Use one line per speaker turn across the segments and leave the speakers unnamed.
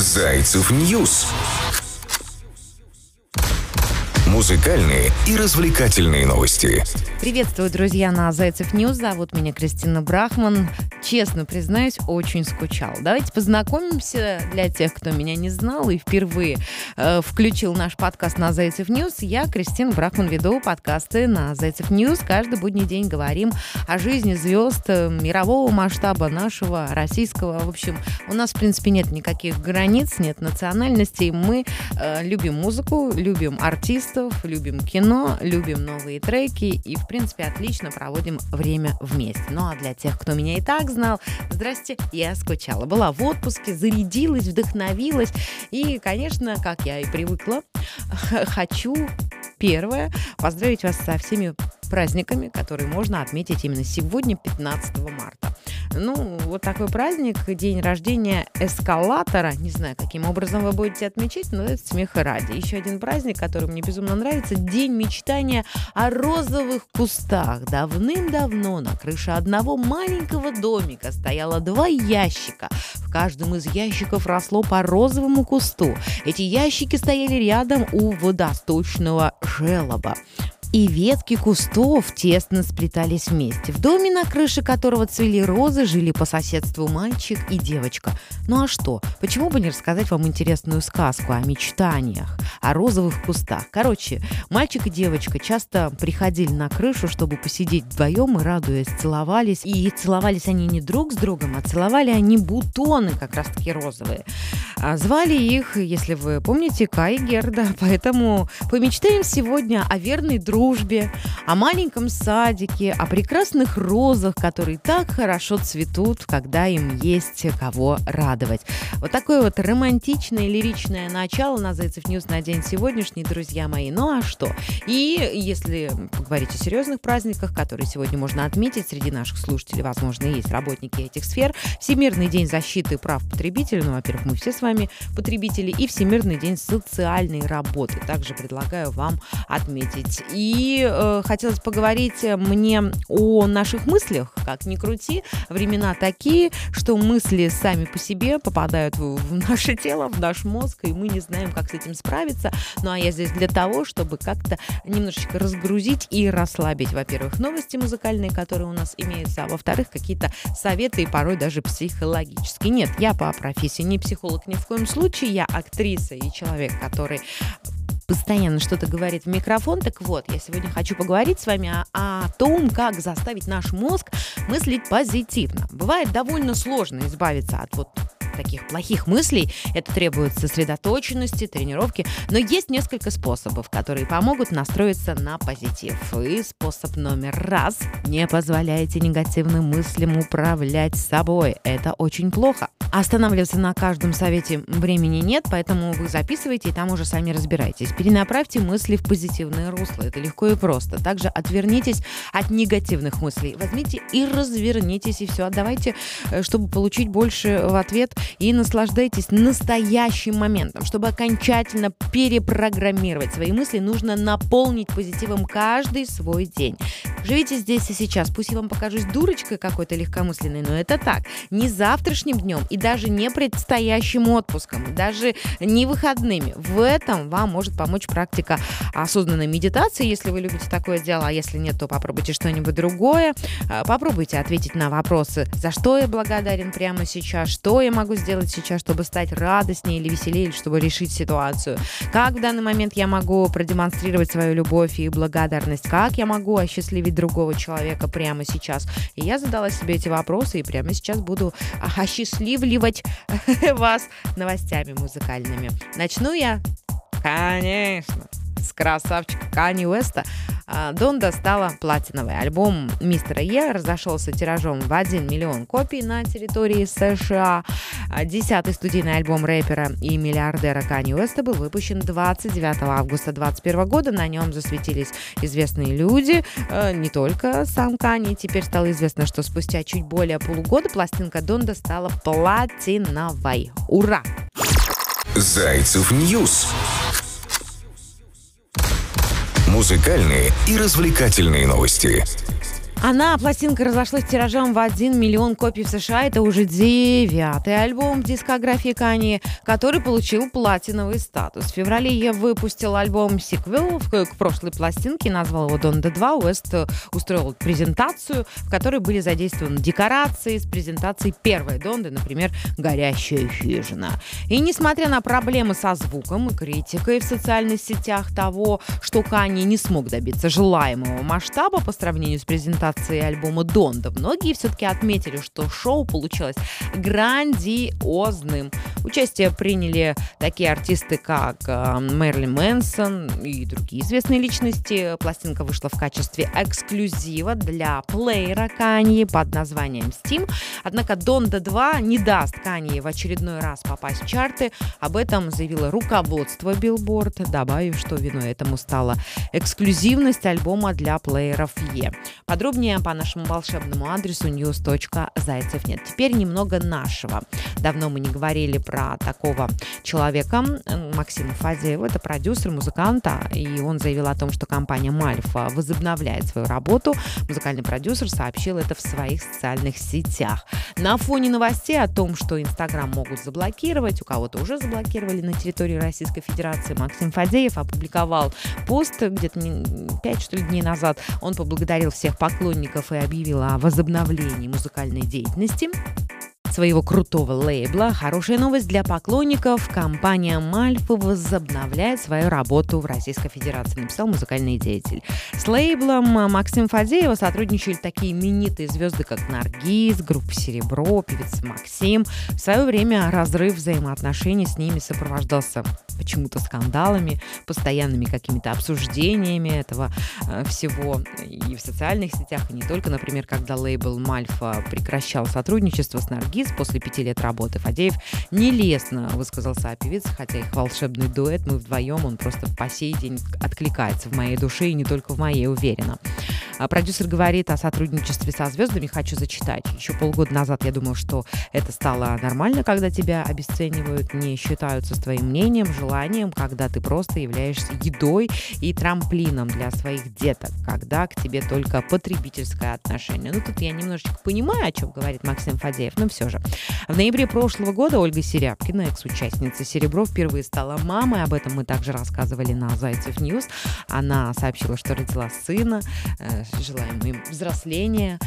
Зайцев News. Музыкальные и развлекательные новости.
Приветствую, друзья, на Зайцев News. Зовут меня Кристина Брахман. Честно признаюсь, очень скучала. Давайте познакомимся для тех, кто меня не знал и впервые э, включил наш подкаст на Зайцев News. Я, Кристина Брахман, веду подкасты на Зайцев News. Каждый будний день говорим о жизни звезд э, мирового масштаба, нашего, российского. В общем, у нас, в принципе, нет никаких границ, нет национальностей. Мы э, любим музыку, любим артистов, артистов, любим кино, любим новые треки и, в принципе, отлично проводим время вместе. Ну а для тех, кто меня и так знал, здрасте, я скучала. Была в отпуске, зарядилась, вдохновилась и, конечно, как я и привыкла, хочу первое поздравить вас со всеми праздниками, которые можно отметить именно сегодня, 15 марта. Ну, вот такой праздник, день рождения эскалатора. Не знаю, каким образом вы будете отмечать, но это смеха ради. Еще один праздник, который мне безумно нравится, день мечтания о розовых кустах. Давным-давно на крыше одного маленького домика стояло два ящика. В каждом из ящиков росло по розовому кусту. Эти ящики стояли рядом у водосточного желоба и ветки кустов тесно сплетались вместе. В доме, на крыше которого цвели розы, жили по соседству мальчик и девочка. Ну а что? Почему бы не рассказать вам интересную сказку о мечтаниях, о розовых кустах? Короче, мальчик и девочка часто приходили на крышу, чтобы посидеть вдвоем и, радуясь, целовались. И целовались они не друг с другом, а целовали они бутоны, как раз-таки розовые. А звали их, если вы помните, Кай и Герда. Поэтому помечтаем сегодня о верной дружбе, о маленьком садике, о прекрасных розах, которые так хорошо цветут, когда им есть кого радовать. Вот такое вот романтичное, лиричное начало на Зайцев News на день сегодняшний, друзья мои. Ну а что? И если говорить о серьезных праздниках, которые сегодня можно отметить, среди наших слушателей, возможно, есть работники этих сфер, Всемирный день защиты прав потребителей, ну, во-первых, мы все с вами вами потребителей и Всемирный день социальной работы. Также предлагаю вам отметить. И э, хотелось поговорить мне о наших мыслях. Как ни крути, времена такие, что мысли сами по себе попадают в, в наше тело, в наш мозг, и мы не знаем, как с этим справиться. Ну а я здесь для того, чтобы как-то немножечко разгрузить и расслабить, во-первых, новости музыкальные, которые у нас имеются, а во-вторых, какие-то советы и порой даже психологические. Нет, я по профессии не психолог, не в коем случае я актриса и человек, который постоянно что-то говорит в микрофон. Так вот, я сегодня хочу поговорить с вами о, о том, как заставить наш мозг мыслить позитивно. Бывает довольно сложно избавиться от вот таких плохих мыслей. Это требует сосредоточенности, тренировки. Но есть несколько способов, которые помогут настроиться на позитив. И способ номер раз – не позволяйте негативным мыслям управлять собой. Это очень плохо. Останавливаться на каждом совете времени нет, поэтому вы записывайте и там уже сами разбирайтесь. Перенаправьте мысли в позитивное русло. Это легко и просто. Также отвернитесь от негативных мыслей. Возьмите и развернитесь, и все. Отдавайте, э, чтобы получить больше в ответ и наслаждайтесь настоящим моментом. Чтобы окончательно перепрограммировать свои мысли, нужно наполнить позитивом каждый свой день. Живите здесь и сейчас. Пусть я вам покажусь дурочкой какой-то легкомысленной, но это так. Не завтрашним днем и даже не предстоящим отпуском, даже не выходными. В этом вам может помочь практика осознанной медитации, если вы любите такое дело, а если нет, то попробуйте что-нибудь другое. А, попробуйте ответить на вопросы, за что я благодарен прямо сейчас, что я могу сделать сейчас, чтобы стать радостнее или веселее, или чтобы решить ситуацию. Как в данный момент я могу продемонстрировать свою любовь и благодарность, как я могу осчастливить другого человека прямо сейчас. И я задала себе эти вопросы и прямо сейчас буду осчастливливать вас новостями музыкальными. Начну я, конечно, с красавчика Кани Уэста. А, Донда стала платиновой. Альбом Мистера Е разошелся тиражом в 1 миллион копий на территории США. А, десятый студийный альбом рэпера и миллиардера Кани Уэста был выпущен 29 августа 2021 года. На нем засветились известные люди, а, не только сам Кани. Теперь стало известно, что спустя чуть более полугода пластинка Донда стала платиновой. Ура!
Зайцев News музыкальные и развлекательные новости.
Она, пластинка, разошлась тиражом в 1 миллион копий в США. Это уже девятый альбом дискографии Канье, который получил платиновый статус. В феврале Ye выпустил альбом сиквел к прошлой пластинке, назвал его Donda 2. Уэст устроил презентацию, в которой были задействованы декорации с презентацией первой Donda, например, «Горящая хижина». И несмотря на проблемы со звуком и критикой в социальных сетях того, что Кани не смог добиться желаемого масштаба по сравнению с презентацией презентации альбома Донда, многие все-таки отметили, что шоу получилось грандиозным. Участие приняли такие артисты, как э, Мэрилин Мэнсон и другие известные личности. Пластинка вышла в качестве эксклюзива для плеера Канье под названием Steam. Однако Донда 2 не даст Канье в очередной раз попасть в чарты. Об этом заявило руководство Billboard, добавив, что виной этому стала эксклюзивность альбома для плееров Е. Подробнее Подробнее по нашему волшебному адресу news.зайцев нет. Теперь немного нашего. Давно мы не говорили про такого человека, Максима Фадеева. Это продюсер, музыканта, и он заявил о том, что компания Мальфа возобновляет свою работу. Музыкальный продюсер сообщил это в своих социальных сетях. На фоне новостей о том, что Инстаграм могут заблокировать, у кого-то уже заблокировали на территории Российской Федерации, Максим Фадеев опубликовал пост где-то 5 что ли дней назад. Он поблагодарил всех поклонников поклонников и объявила о возобновлении музыкальной деятельности своего крутого лейбла. Хорошая новость для поклонников. Компания Мальфа возобновляет свою работу в Российской Федерации, написал музыкальный деятель. С лейблом Максим Фадеева сотрудничали такие именитые звезды, как Наргиз, группа Серебро, певец Максим. В свое время разрыв взаимоотношений с ними сопровождался почему-то скандалами, постоянными какими-то обсуждениями этого э, всего и в социальных сетях, и не только, например, когда лейбл Мальфа прекращал сотрудничество с Наргиз, артист после пяти лет работы. Фадеев нелестно высказался о певице, хотя их волшебный дуэт, мы вдвоем, он просто по сей день откликается в моей душе и не только в моей, уверена. Продюсер говорит о сотрудничестве со звездами, хочу зачитать. Еще полгода назад я думал, что это стало нормально, когда тебя обесценивают, не считаются с твоим мнением, желанием, когда ты просто являешься едой и трамплином для своих деток, когда к тебе только потребительское отношение. Ну, тут я немножечко понимаю, о чем говорит Максим Фадеев, но все же. В ноябре прошлого года Ольга Серябкина, экс-участница «Серебро», впервые стала мамой. Об этом мы также рассказывали на Зайцев News. Она сообщила, что родила сына, э, Желаем им взросления,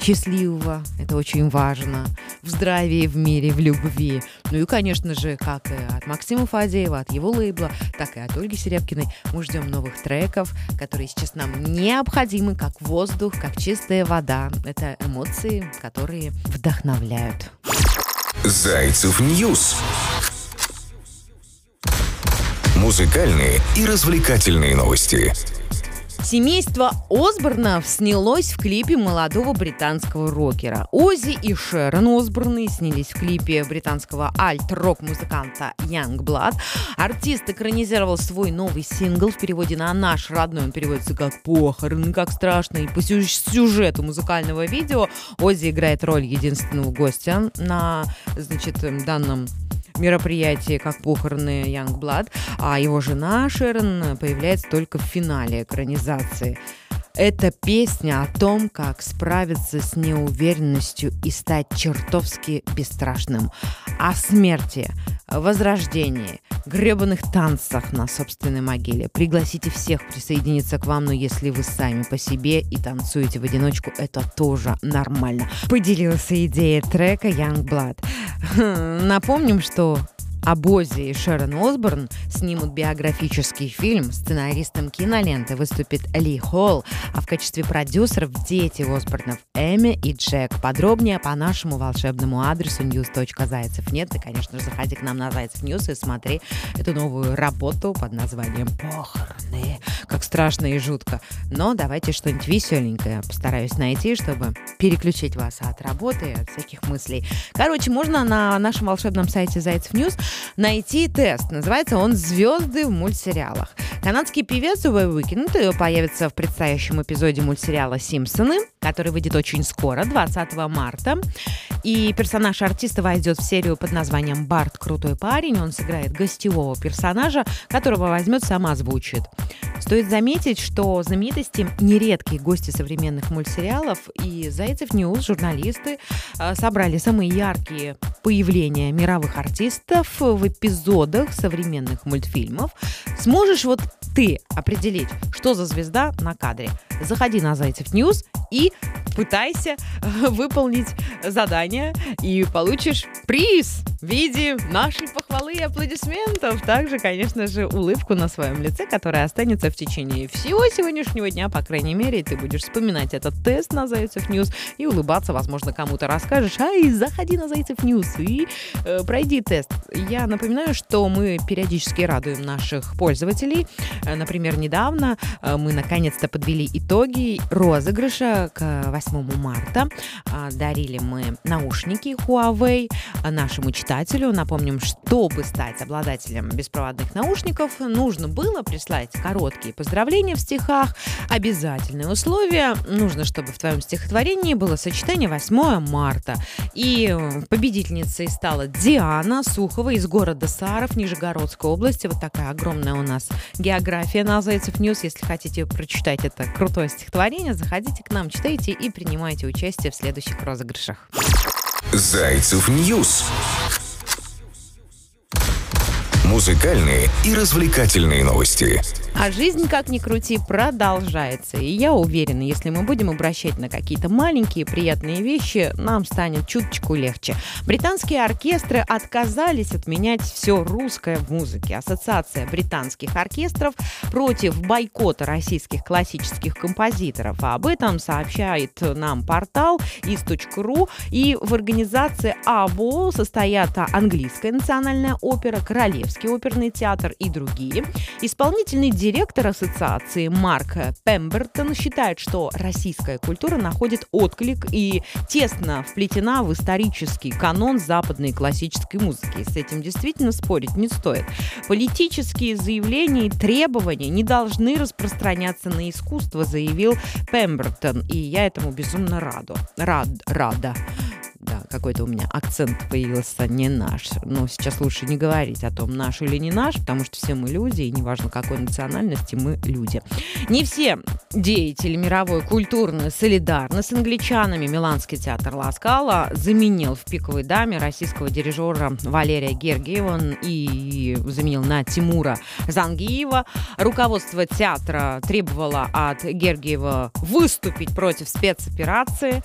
счастливого, это очень важно, в здравии, в мире, в любви. Ну и, конечно же, как и от Максима Фадеева, от его лейбла, так и от Ольги Серябкиной мы ждем новых треков, которые сейчас нам необходимы, как воздух, как чистая вода. Это эмоции, которые вдохновляют.
Зайцев News. Музыкальные и развлекательные новости.
Семейство Осборнов снялось в клипе молодого британского рокера. Ози и Шерон Осборны снялись в клипе британского альт-рок музыканта Young Blood. Артист экранизировал свой новый сингл в переводе на наш родной. Он переводится как «похороны», как страшно. И по сюжету музыкального видео Ози играет роль единственного гостя на значит, данном мероприятии, как похороны Youngblood, а его жена Шерон появляется только в финале экранизации. Это песня о том, как справиться с неуверенностью и стать чертовски бесстрашным. О смерти, возрождении, гребаных танцах на собственной могиле. Пригласите всех присоединиться к вам, но если вы сами по себе и танцуете в одиночку, это тоже нормально. Поделился идеей трека Young Blood. Напомним, что об Оззи и Шерон Осборн снимут биографический фильм. Сценаристом киноленты выступит Ли Холл, а в качестве продюсеров дети Осборнов Эми и Джек. Подробнее по нашему волшебному адресу news.zaycev.net. И, конечно же, заходи к нам на Зайцев News и смотри эту новую работу под названием «Похороны». Как страшно и жутко. Но давайте что-нибудь веселенькое постараюсь найти, чтобы переключить вас от работы, от всяких мыслей. Короче, можно на нашем волшебном сайте Зайцев News найти тест. Называется он «Звезды в мультсериалах». Канадский певец The Weeknd появится в предстоящем эпизоде мультсериала «Симпсоны», который выйдет очень скоро, 20 марта. И персонаж артиста войдет в серию под названием «Барт. Крутой парень». Он сыграет гостевого персонажа, которого возьмет сам озвучит. Стоит заметить, что знаменитости – нередкие гости современных мультсериалов, и Зайцев News, журналисты, а, собрали самые яркие появления мировых артистов в эпизодах современных мультфильмов. Сможешь вот ты определить, что за звезда на кадре? Заходи на Зайцев News и пытайся выполнить задание и получишь приз в виде нашей похвалы и аплодисментов. Также, конечно же, улыбку на своем лице, которая останется в течение всего сегодняшнего дня, по крайней мере, ты будешь вспоминать этот тест на Зайцев News и улыбаться, возможно, кому-то расскажешь, ай, заходи на Зайцев News и э, пройди тест. Я напоминаю, что мы периодически радуем наших пользователей. Э, например, недавно э, мы наконец-то подвели итоги розыгрыша к 8 марта. Э, дарили мы наушники Huawei нашему читателю. Напомним, чтобы стать обладателем беспроводных наушников, нужно было прислать короткие поздравления в стихах. Обязательное условие. Нужно, чтобы в твоем стихотворении было сочетание 8 марта. И победительницей стала Диана Сухова из города Саров, Нижегородской области. Вот такая огромная у нас география на Зайцев News. Если хотите прочитать это крутое стихотворение, заходите к нам, читайте и принимайте участие в следующих розыгрышах.
Зайцев News. Музыкальные и развлекательные новости.
А жизнь, как ни крути, продолжается. И я уверена, если мы будем обращать на какие-то маленькие приятные вещи, нам станет чуточку легче. Британские оркестры отказались отменять все русское в музыке. Ассоциация британских оркестров против бойкота российских классических композиторов. Об этом сообщает нам портал is.ru. И в организации АВО состоят английская национальная опера, Королевский оперный театр и другие. Исполнительный директор Директор ассоциации Марк Пембертон считает, что российская культура находит отклик и тесно вплетена в исторический канон западной классической музыки. с этим действительно спорить не стоит. Политические заявления и требования не должны распространяться на искусство, заявил Пембертон. И я этому безумно раду. Рад, рада да, какой-то у меня акцент появился не наш. Но сейчас лучше не говорить о том, наш или не наш, потому что все мы люди, и неважно какой национальности, мы люди. Не все деятели мировой культурной солидарны с англичанами. Миланский театр Ласкала заменил в «Пиковой даме» российского дирижера Валерия Гергиева и заменил на Тимура Зангиева. Руководство театра требовало от Гергиева выступить против спецоперации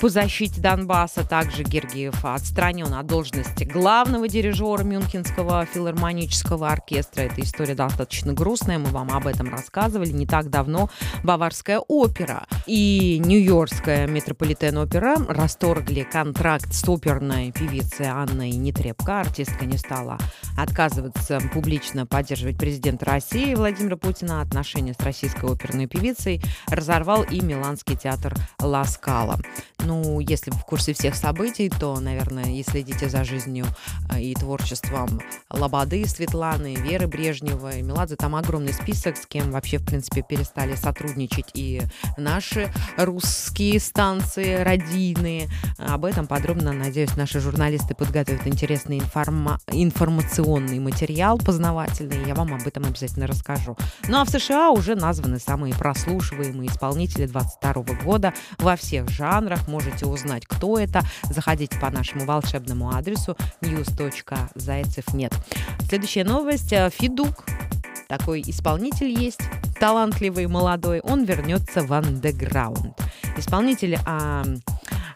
по защите Донбасса также Гергиев отстранен от должности главного дирижера Мюнхенского филармонического оркестра. Эта история достаточно грустная, мы вам об этом рассказывали не так давно. Баварская опера и Нью-Йоркская метрополитен-опера расторгли контракт с оперной певицей Анной Нетребко. Артистка не стала отказываться публично поддерживать президента России Владимира Путина. Отношения с российской оперной певицей разорвал и Миланский театр Ла. Ну, если в курсе всех событий, то, наверное, и следите за жизнью а, и творчеством Лободы, Светланы, Веры Брежневой, Меладзе. Там огромный список, с кем вообще, в принципе, перестали сотрудничать и наши русские станции, радийные. Об этом подробно, надеюсь, наши журналисты подготовят интересный информа- информационный материал, познавательный. Я вам об этом обязательно расскажу. Ну а в США уже названы самые прослушиваемые исполнители 2022 года во всех жанрах. Можете узнать, кто это, заходите по нашему волшебному адресу news.зайцев нет. Следующая новость. Э, Фидук такой исполнитель есть, талантливый, молодой, он вернется в андеграунд. Исполнитель а,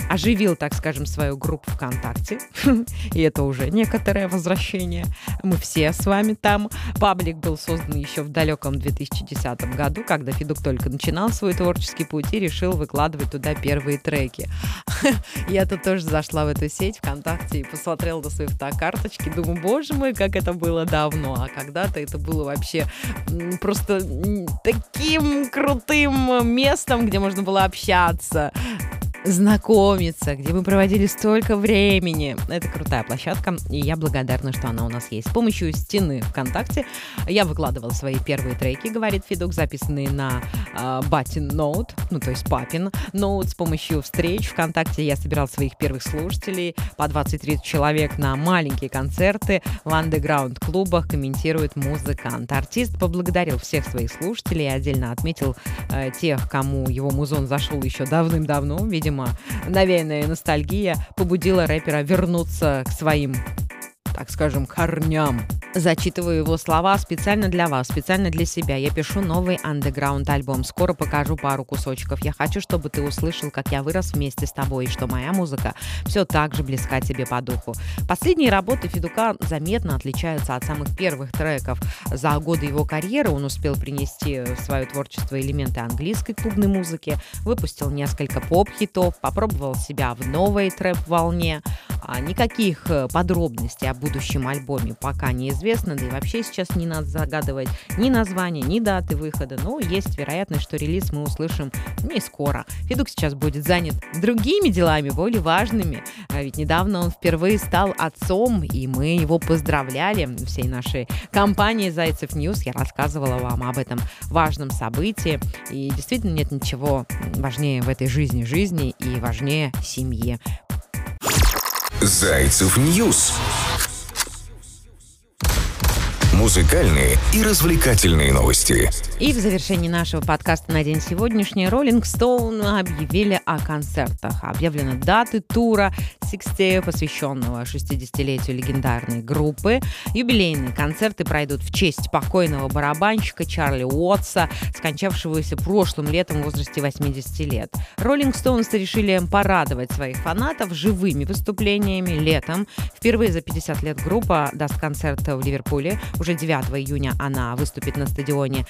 оживил, так скажем, свою группу ВКонтакте. И это уже некоторое возвращение. Мы все с вами там. Паблик был создан еще в далеком 2010 году, когда Федук только начинал свой творческий путь и решил выкладывать туда первые треки. Я тут тоже зашла в эту сеть ВКонтакте и посмотрела на свои фотокарточки. Думаю, боже мой, как это было давно. А когда-то это было вообще просто таким крутым местом, где можно было общаться знакомиться, где мы проводили столько времени. Это крутая площадка, и я благодарна, что она у нас есть. С помощью стены ВКонтакте я выкладывала свои первые треки, говорит Федук, записанные на э, батин ноут, ну то есть папин ноут. С помощью встреч ВКонтакте я собирал своих первых слушателей по 20-30 человек на маленькие концерты в андеграунд-клубах, комментирует музыкант. Артист поблагодарил всех своих слушателей и отдельно отметил э, тех, кому его музон зашел еще давным-давно, видимо, видимо, навеянная ностальгия побудила рэпера вернуться к своим так скажем, корням. Зачитываю его слова специально для вас, специально для себя. Я пишу новый андеграунд альбом. Скоро покажу пару кусочков. Я хочу, чтобы ты услышал, как я вырос вместе с тобой, и что моя музыка все так же близка тебе по духу. Последние работы Федука заметно отличаются от самых первых треков. За годы его карьеры он успел принести в свое творчество элементы английской клубной музыки, выпустил несколько поп-хитов, попробовал себя в новой трэп-волне. А никаких э, подробностей об будущем альбоме пока неизвестно, да и вообще сейчас не надо загадывать ни название, ни даты выхода, но есть вероятность, что релиз мы услышим не скоро. Федук сейчас будет занят другими делами, более важными, а ведь недавно он впервые стал отцом, и мы его поздравляли всей нашей компании «Зайцев News». Я рассказывала вам об этом важном событии, и действительно нет ничего важнее в этой жизни жизни и важнее семьи.
Зайцев News музыкальные и развлекательные новости.
И в завершении нашего подкаста на день сегодняшний Rolling Stones объявили о концертах. Объявлены даты тура Sixty, посвященного 60-летию легендарной группы. Юбилейные концерты пройдут в честь покойного барабанщика Чарли Уотса, скончавшегося прошлым летом в возрасте 80 лет. Роллинг Стоунс решили порадовать своих фанатов живыми выступлениями летом. Впервые за 50 лет группа даст концерт в Ливерпуле. Уже 9 июня она выступит на стадионе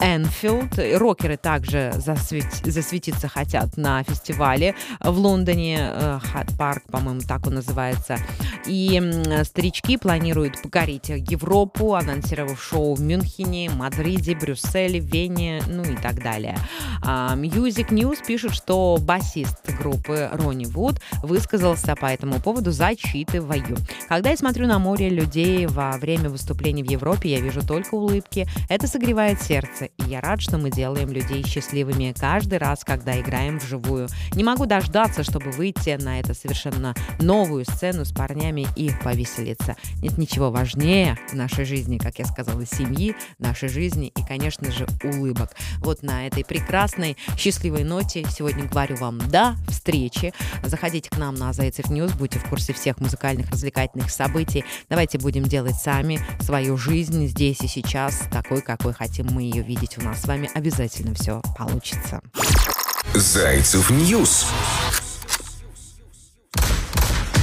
Энфилд. Рокеры также засвет... засветиться хотят на фестивале в Лондоне. Хат Парк, по-моему, так он называется. И старички планируют покорить Европу, анонсировав шоу в Мюнхене, Мадриде, Брюсселе, Вене, ну и так далее. А, Music News пишет, что басист группы Ронни Вуд высказался по этому поводу, зачитываю. Когда я смотрю на море людей во время выступлений в Европе, я вижу только улыбки. Это согревает сердце и я рад, что мы делаем людей счастливыми каждый раз, когда играем вживую. Не могу дождаться, чтобы выйти на эту совершенно новую сцену с парнями и повеселиться. Нет ничего важнее в нашей жизни, как я сказала, семьи, нашей жизни и, конечно же, улыбок. Вот на этой прекрасной, счастливой ноте сегодня говорю вам до встречи. Заходите к нам на Зайцев News, будьте в курсе всех музыкальных, развлекательных событий. Давайте будем делать сами свою жизнь здесь и сейчас, такой, какой хотим мы ее видеть у нас с вами обязательно все получится.
Зайцев News.